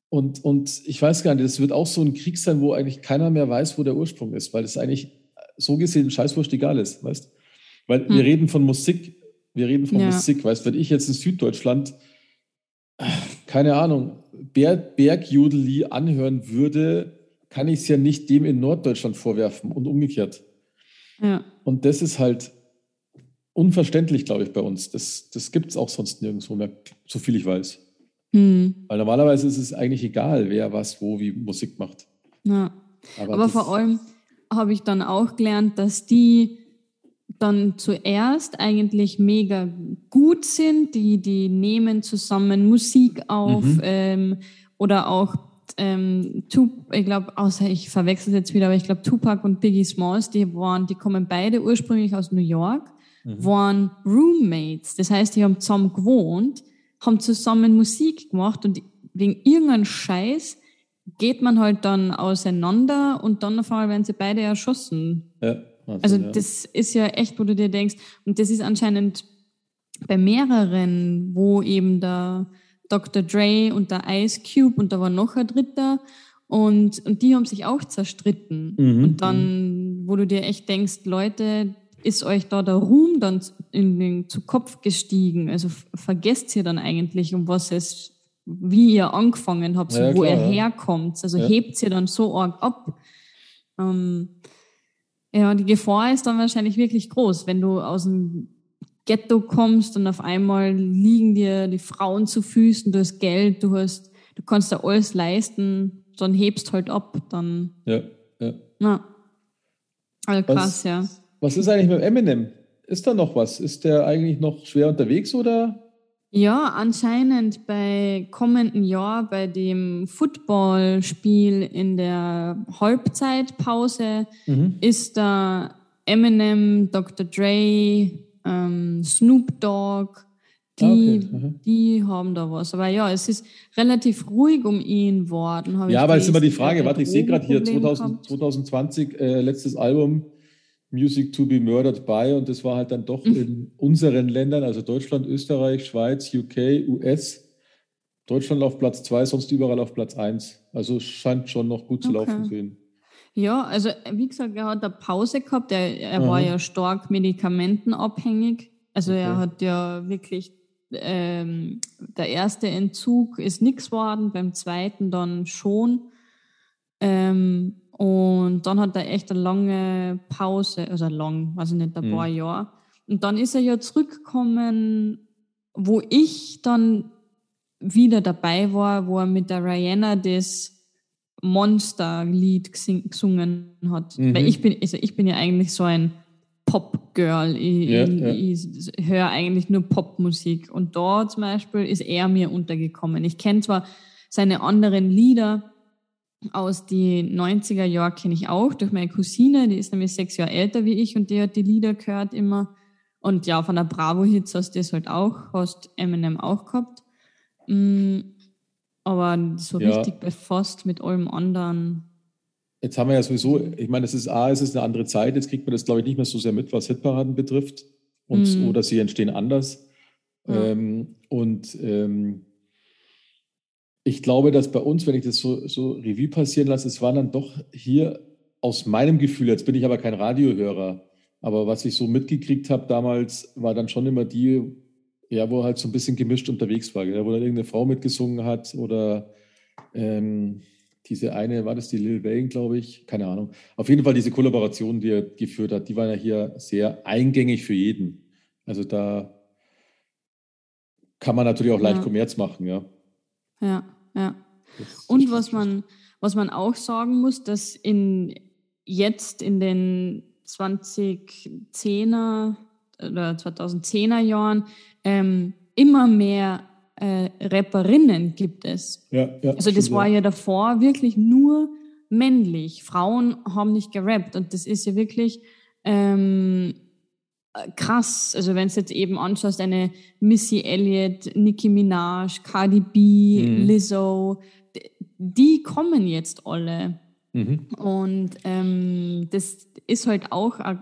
und, und ich weiß gar nicht, das wird auch so ein Krieg sein, wo eigentlich keiner mehr weiß, wo der Ursprung ist, weil es eigentlich so gesehen scheißwurscht egal ist, weißt Weil hm. wir reden von Musik, wir reden von ja. Musik, weißt wenn ich jetzt in Süddeutschland, keine Ahnung, Berg, Bergjudeli anhören würde, kann ich es ja nicht dem in Norddeutschland vorwerfen und umgekehrt. Ja. Und das ist halt unverständlich, glaube ich, bei uns. Das, das gibt es auch sonst nirgendwo mehr, so viel ich weiß. Hm. Weil normalerweise ist es eigentlich egal, wer was, wo, wie Musik macht. Ja. Aber, Aber vor allem habe ich dann auch gelernt, dass die dann zuerst eigentlich mega gut sind, die, die nehmen zusammen Musik auf mhm. ähm, oder auch ähm, Tup ich glaube, außer ich verwechsel jetzt wieder, aber ich glaube Tupac und Biggie Smalls, die waren, die kommen beide ursprünglich aus New York, mhm. waren Roommates. Das heißt, die haben zusammen gewohnt haben zusammen Musik gemacht und wegen irgendeinem Scheiß geht man halt dann auseinander und dann auf einmal werden sie beide erschossen. Ja, also, also ja. das ist ja echt, wo du dir denkst, und das ist anscheinend bei mehreren, wo eben der Dr. Dre und der Ice Cube und da war noch ein dritter und, und die haben sich auch zerstritten. Mhm. Und dann, wo du dir echt denkst, Leute, ist euch da der Ruhm dann in den, zu Kopf gestiegen? Also vergesst ihr dann eigentlich, um was es, wie ihr angefangen habt, ja, wo klar, ihr ja. herkommt? Also ja. hebt ihr dann so arg ab? Ähm, ja, die Gefahr ist dann wahrscheinlich wirklich groß, wenn du aus dem Ghetto kommst und auf einmal liegen dir die Frauen zu Füßen, du hast Geld, du hast, du kannst da alles leisten, dann hebst halt ab, dann. Ja, ja. Na. Also krass, was, ja. Was ist eigentlich mit Eminem? Ist da noch was? Ist der eigentlich noch schwer unterwegs oder? Ja, anscheinend bei kommenden Jahr bei dem Footballspiel in der Halbzeitpause mhm. ist da Eminem, Dr. Dre, ähm, Snoop Dogg, die, ah, okay. die haben da was. Aber ja, es ist relativ ruhig um ihn worden. Ja, aber es ist immer die Frage, warte, ich sehe gerade hier 2000, 2020, äh, letztes Album, Music to be Murdered by und das war halt dann doch mhm. in unseren Ländern, also Deutschland, Österreich, Schweiz, UK, US, Deutschland auf Platz zwei, sonst überall auf Platz eins. Also scheint schon noch gut zu okay. laufen zu ihn. Ja, also wie gesagt, er hat eine Pause gehabt, er, er war ja stark medikamentenabhängig. Also okay. er hat ja wirklich, ähm, der erste Entzug ist nichts geworden, beim zweiten dann schon. Ähm, und dann hat er echt eine lange Pause, also lang, weiß ich nicht, ein paar mhm. Jahre. Und dann ist er ja zurückgekommen, wo ich dann wieder dabei war, wo er mit der Rihanna das Monster-Lied gesungen hat. Mhm. Weil ich bin, also ich bin ja eigentlich so ein Pop-Girl. Ich, ja, ja. ich, ich höre eigentlich nur Popmusik. Und da zum Beispiel ist er mir untergekommen. Ich kenne zwar seine anderen Lieder, aus den 90er Jahren kenne ich auch durch meine Cousine, die ist nämlich sechs Jahre älter wie ich und die hat die Lieder gehört immer. Und ja, von der Bravo-Hits hast du das halt auch, hast Eminem auch gehabt. Mm, aber so ja. richtig befasst mit allem anderen. Jetzt haben wir ja sowieso, ich meine, es ist A, es ist eine andere Zeit, jetzt kriegt man das, glaube ich, nicht mehr so sehr mit, was Hitparaden betrifft. Und, mm. Oder sie entstehen anders. Ja. Ähm, und ähm, ich glaube, dass bei uns, wenn ich das so, so Revue passieren lasse, es waren dann doch hier aus meinem Gefühl, jetzt bin ich aber kein Radiohörer, aber was ich so mitgekriegt habe damals, war dann schon immer die, ja, wo halt so ein bisschen gemischt unterwegs war, ja, wo dann irgendeine Frau mitgesungen hat oder ähm, diese eine, war das die Lil Wayne, glaube ich, keine Ahnung. Auf jeden Fall diese Kollaboration, die er geführt hat, die war ja hier sehr eingängig für jeden. Also da kann man natürlich auch leicht ja. Kommerz machen, ja. Ja, ja. Und was man, was man auch sagen muss, dass in jetzt in den 2010er oder 2010er Jahren ähm, immer mehr äh, Rapperinnen gibt es. Ja, ja, also das war ja davor wirklich nur männlich. Frauen haben nicht gerappt und das ist ja wirklich ähm, krass. Also wenn du jetzt eben anschaust, eine Missy Elliott, Nicki Minaj, Cardi B, mhm. Lizzo, die kommen jetzt alle. Mhm. Und ähm, das ist halt auch ein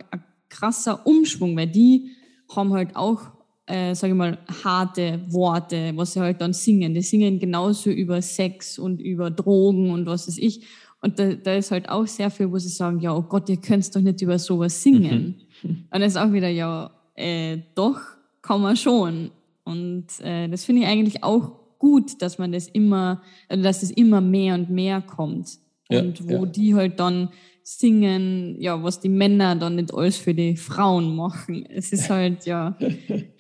krasser Umschwung, weil die haben halt auch, äh, sage ich mal, harte Worte, was sie halt dann singen. Die singen genauso über Sex und über Drogen und was weiß ich. Und da, da ist halt auch sehr viel, wo sie sagen, ja, oh Gott, ihr könnt doch nicht über sowas singen. Mhm. Und dann ist auch wieder, ja, äh, doch, kann man schon. Und äh, das finde ich eigentlich auch gut, dass man das immer, also dass es immer mehr und mehr kommt. Ja, und wo ja. die halt dann singen, ja, was die Männer dann nicht alles für die Frauen machen. Es ist halt, ja,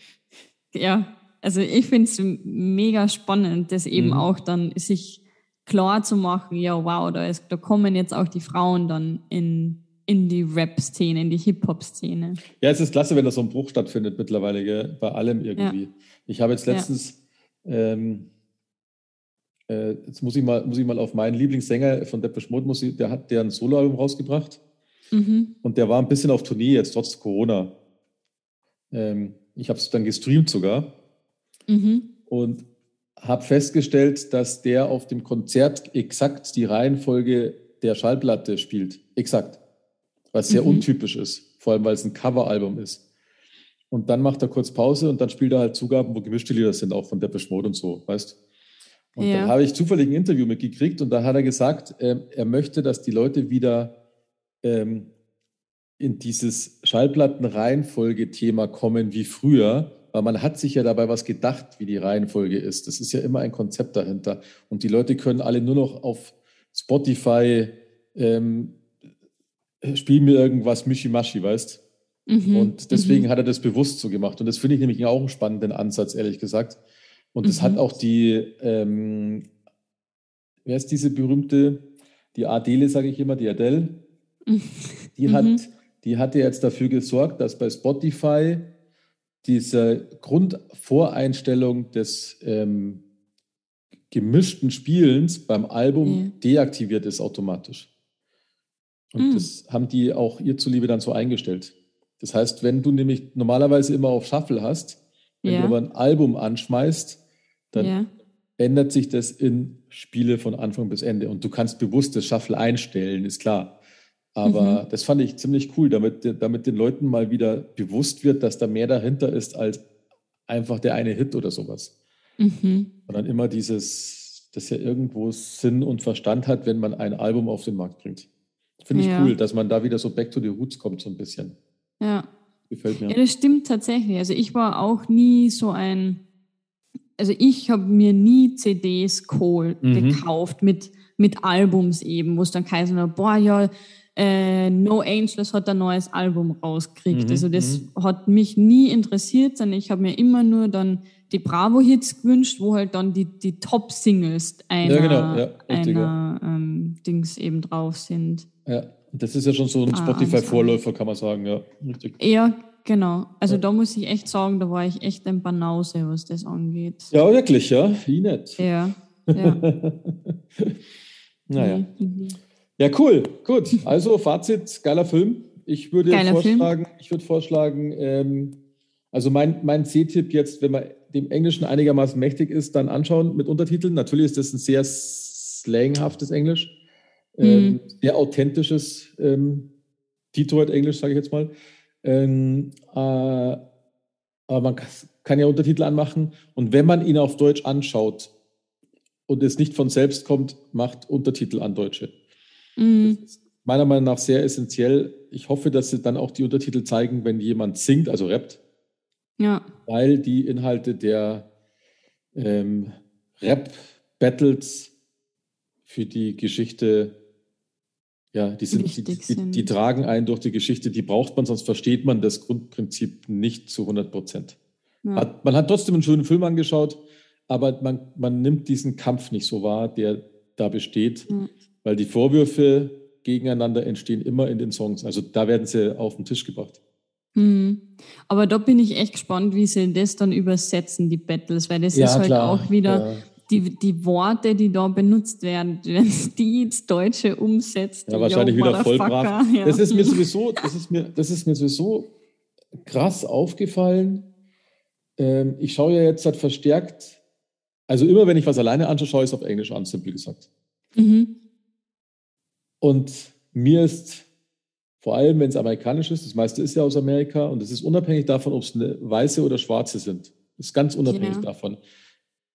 ja, also ich finde es mega spannend, das eben mhm. auch dann sich klar zu machen, ja, wow, da, ist, da kommen jetzt auch die Frauen dann in, in die Rap-Szene, in die Hip-Hop-Szene. Ja, es ist klasse, wenn da so ein Bruch stattfindet mittlerweile, gell? bei allem irgendwie. Ja. Ich habe jetzt letztens, ja. ähm, äh, jetzt muss ich, mal, muss ich mal auf meinen Lieblingssänger von Depeche Mode, muss ich, der hat der ein Soloalbum rausgebracht mhm. und der war ein bisschen auf Tournee jetzt, trotz Corona. Ähm, ich habe es dann gestreamt sogar. Mhm. Und habe festgestellt, dass der auf dem Konzert exakt die Reihenfolge der Schallplatte spielt. Exakt. Was sehr mhm. untypisch ist, vor allem weil es ein Coveralbum ist. Und dann macht er kurz Pause und dann spielt er halt Zugaben, wo gemischte Lieder sind, auch von Depeche Mode und so, weißt Und ja. dann habe ich zufällig ein Interview mitgekriegt und da hat er gesagt, äh, er möchte, dass die Leute wieder ähm, in dieses Schallplattenreihenfolge-Thema kommen wie früher, weil man hat sich ja dabei was gedacht, wie die Reihenfolge ist. Das ist ja immer ein Konzept dahinter. Und die Leute können alle nur noch auf Spotify ähm, spielen mir irgendwas Mischimaschi, weißt mhm. Und deswegen mhm. hat er das bewusst so gemacht. Und das finde ich nämlich auch einen spannenden Ansatz, ehrlich gesagt. Und das mhm. hat auch die, ähm, wer ist diese berühmte, die Adele, sage ich immer, die Adele, die, hat, mhm. die hatte jetzt dafür gesorgt, dass bei Spotify diese Grundvoreinstellung des ähm, gemischten Spielens beim Album mhm. deaktiviert ist automatisch. Und mhm. das haben die auch ihr zuliebe dann so eingestellt. Das heißt, wenn du nämlich normalerweise immer auf Shuffle hast, wenn ja. du aber ein Album anschmeißt, dann ja. ändert sich das in Spiele von Anfang bis Ende. Und du kannst bewusst das Shuffle einstellen, ist klar. Aber mhm. das fand ich ziemlich cool, damit, damit den Leuten mal wieder bewusst wird, dass da mehr dahinter ist als einfach der eine Hit oder sowas. Mhm. dann immer dieses, das ja irgendwo Sinn und Verstand hat, wenn man ein Album auf den Markt bringt. Finde ich ja. cool, dass man da wieder so back to the roots kommt, so ein bisschen. Ja. Gefällt mir. Ja, das stimmt tatsächlich. Also ich war auch nie so ein, also ich habe mir nie CDs geholt, mhm. gekauft mit, mit Albums eben, wo es dann Kaiser, boah, ja, äh, No Angels hat ein neues Album rausgekriegt. Mhm, also das mhm. hat mich nie interessiert, sondern ich habe mir immer nur dann die Bravo-Hits gewünscht, wo halt dann die, die Top-Singles einer, ja, genau. ja, einer ähm, Dings eben drauf sind. Ja, das ist ja schon so ein ah, Spotify-Vorläufer, kann man sagen, ja. Richtig. Ja, genau. Also ja. da muss ich echt sagen, da war ich echt ein Banause, was das angeht. Ja, wirklich, ja. Wie nett. Ja, ja. naja. Mhm. Ja, cool. Gut. Also Fazit, geiler Film. Ich würde geiler vorschlagen, Film. ich würde vorschlagen, ähm, also mein, mein C-Tipp jetzt, wenn man dem Englischen einigermaßen mächtig ist, dann anschauen mit Untertiteln. Natürlich ist das ein sehr slanghaftes Englisch, ähm, mhm. sehr authentisches ähm, Detroit-Englisch, sage ich jetzt mal. Ähm, äh, aber man kann ja Untertitel anmachen und wenn man ihn auf Deutsch anschaut und es nicht von selbst kommt, macht Untertitel an Deutsche. Mhm. meiner Meinung nach sehr essentiell. Ich hoffe, dass sie dann auch die Untertitel zeigen, wenn jemand singt, also rappt. Ja. Weil die Inhalte der ähm, Rap-Battles für die Geschichte, ja, die, sind, die, die, die, tragen einen durch die Geschichte, die braucht man, sonst versteht man das Grundprinzip nicht zu 100 Prozent. Ja. Hat, man hat trotzdem einen schönen Film angeschaut, aber man, man nimmt diesen Kampf nicht so wahr, der da besteht. Ja weil die Vorwürfe gegeneinander entstehen immer in den Songs. Also da werden sie auf den Tisch gebracht. Mhm. Aber da bin ich echt gespannt, wie sie das dann übersetzen, die Battles, weil das ja, ist halt klar. auch wieder. Die, die Worte, die da benutzt werden, wenn die ins Deutsche umsetzt. Ja, wahrscheinlich wieder voll brav. Ja. Das ist mir sowieso, das ist mir, das ist mir sowieso krass aufgefallen. Ähm, ich schaue ja jetzt halt verstärkt, also immer wenn ich was alleine anschaue, schaue ich es auf Englisch an, simpel gesagt. Mhm. Und mir ist vor allem, wenn es amerikanisch ist, das meiste ist ja aus Amerika und es ist unabhängig davon, ob es eine weiße oder schwarze sind. Das ist ganz unabhängig ja. davon.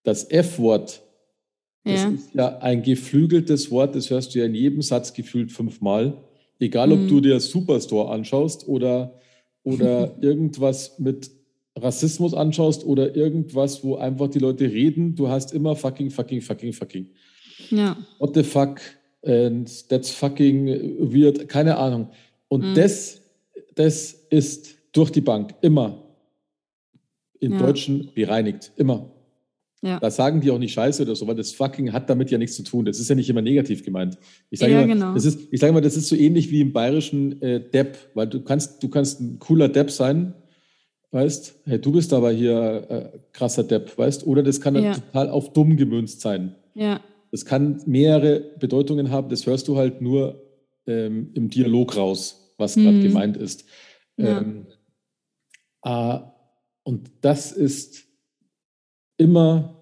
Das F-Wort, das ja. ist ja ein geflügeltes Wort, das hörst du ja in jedem Satz gefühlt fünfmal. Egal, ob mhm. du dir Superstore anschaust oder, oder irgendwas mit Rassismus anschaust oder irgendwas, wo einfach die Leute reden, du hast immer fucking, fucking, fucking, fucking. Ja. What the fuck? And that's fucking weird. Keine Ahnung. Und mhm. das, das ist durch die Bank immer in ja. Deutschen bereinigt. Immer. Ja. Da sagen die auch nicht Scheiße oder so, weil das fucking hat damit ja nichts zu tun. Das ist ja nicht immer negativ gemeint. Ich sage ja, immer, genau. das ist, ich sage mal, das ist so ähnlich wie im bayerischen äh, Depp, weil du kannst, du kannst ein cooler Depp sein, weißt, hey, du bist aber hier äh, krasser Depp, weißt, oder das kann ja. total auf dumm gemünzt sein. Ja. Das kann mehrere Bedeutungen haben, das hörst du halt nur ähm, im Dialog raus was gerade mhm. gemeint ist. Ja. Ähm, äh, und das ist immer,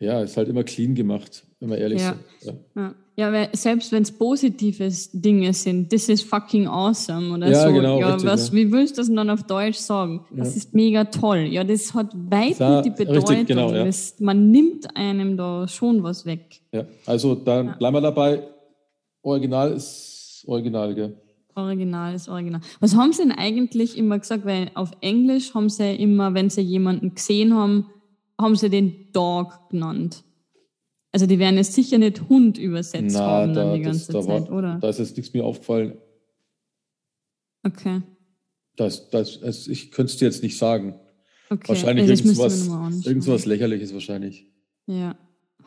ja, ist halt immer clean gemacht, wenn wir ehrlich ja. sind. Ja. Ja, weil selbst wenn es positive Dinge sind, this is fucking awesome oder ja, so. Genau, ja, richtig, was. Wie willst du das dann auf Deutsch sagen? Das ist mega toll. Ja, das hat weit da, die Bedeutung. Richtig, genau, das, man nimmt einem da schon was weg. Ja, also dann bleiben wir dabei. Original ist Original, gell? Original ist Original. Was haben sie denn eigentlich immer gesagt? Weil auf Englisch haben sie immer, wenn sie jemanden gesehen haben, haben sie den Dog genannt. Also die werden jetzt sicher nicht Hund übersetzt Na, haben da, dann die ganze das, Zeit, war, oder? Da ist jetzt nichts mir aufgefallen. Okay. Das, das, also ich könnte es dir jetzt nicht sagen. Okay. Wahrscheinlich also irgendwas, irgendwas lächerliches wahrscheinlich. Ja.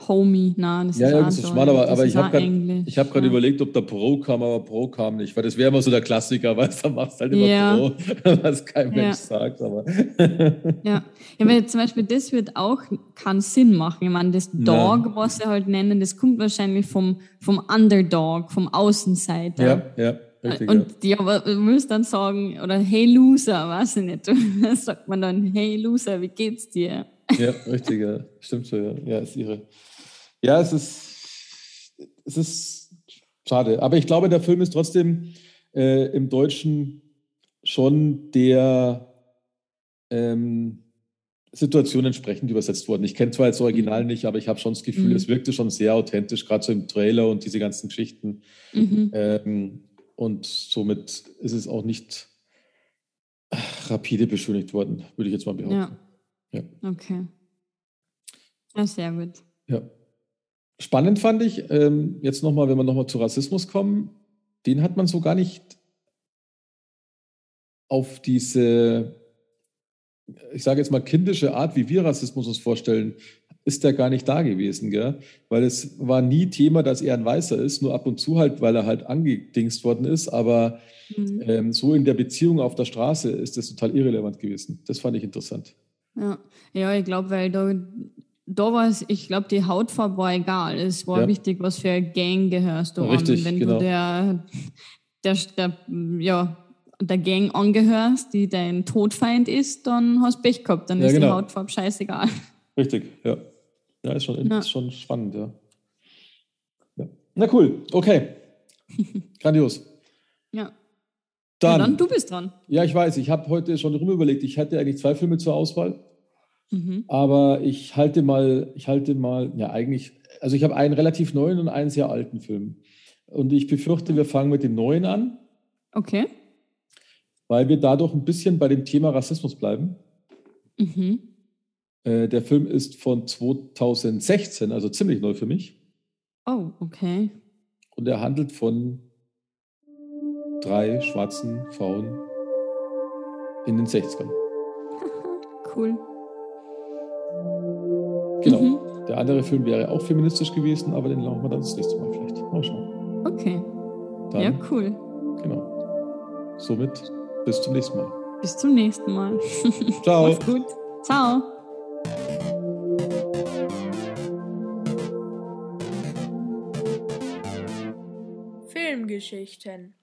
Homie, nein, das ja, ist ja, das ist schmal, aber, aber ich habe gerade hab ja. überlegt, ob der Pro kam, aber Pro kam nicht, weil das wäre immer so der Klassiker, weißt du, machst halt immer ja. Pro, was kein Mensch sagt. Aber ja. ja, weil zum Beispiel das wird auch keinen Sinn machen. Ich meine, das Dog, ja. was sie halt nennen, das kommt wahrscheinlich vom, vom Underdog, vom Außenseiter. Ja, ja. Richtig, und ja, aber du musst dann sagen, oder hey Loser, weiß ich nicht. Da sagt man dann, hey Loser, wie geht's dir? Ja, richtig, ja. Stimmt schon, ja. Ja, ist ihre. Ja, es ist, es ist schade. Aber ich glaube, der Film ist trotzdem äh, im Deutschen schon der ähm, Situation entsprechend übersetzt worden. Ich kenne zwar jetzt das Original nicht, aber ich habe schon das Gefühl, mhm. es wirkte schon sehr authentisch, gerade so im Trailer und diese ganzen Geschichten. Mhm. Ähm, und somit ist es auch nicht rapide beschönigt worden, würde ich jetzt mal behaupten. Ja. ja. Okay. Ja, sehr gut. Ja. Spannend fand ich, ähm, jetzt nochmal, wenn wir nochmal zu Rassismus kommen, den hat man so gar nicht auf diese, ich sage jetzt mal, kindische Art, wie wir Rassismus uns vorstellen, ist der gar nicht da gewesen, gell? Weil es war nie Thema, dass er ein Weißer ist, nur ab und zu halt, weil er halt angedingst worden ist, aber mhm. ähm, so in der Beziehung auf der Straße ist das total irrelevant gewesen. Das fand ich interessant. Ja, ja ich glaube, weil da da war es, ich glaube, die Hautfarbe war egal. Es war ja. wichtig, was für eine Gang gehörst du Richtig, an. Wenn genau. du der, der, der, ja, der Gang angehörst, die dein Todfeind ist, dann hast du Pech gehabt. Dann ja, ist genau. die Hautfarbe scheißegal. Richtig, ja. Ja, ist schon, ja. Ist schon spannend, ja. ja. Na cool, okay. Grandios. Ja. Dann, ja, dann du bist dran. Ja, ich weiß. Ich habe heute schon rumüberlegt. Ich hatte eigentlich zwei Filme zur Auswahl. Mhm. Aber ich halte mal, ich halte mal, ja eigentlich, also ich habe einen relativ neuen und einen sehr alten Film. Und ich befürchte, wir fangen mit dem neuen an. Okay. Weil wir dadurch ein bisschen bei dem Thema Rassismus bleiben. Mhm. Äh, der Film ist von 2016, also ziemlich neu für mich. Oh, okay. Und er handelt von drei schwarzen Frauen in den 60ern. cool. Genau. Mhm. Der andere Film wäre auch feministisch gewesen, aber den laufen wir dann das nächste Mal vielleicht. Mal schauen. Okay. Dann, ja, cool. Genau. Somit bis zum nächsten Mal. Bis zum nächsten Mal. Ciao. Mach's gut. Ciao. Filmgeschichten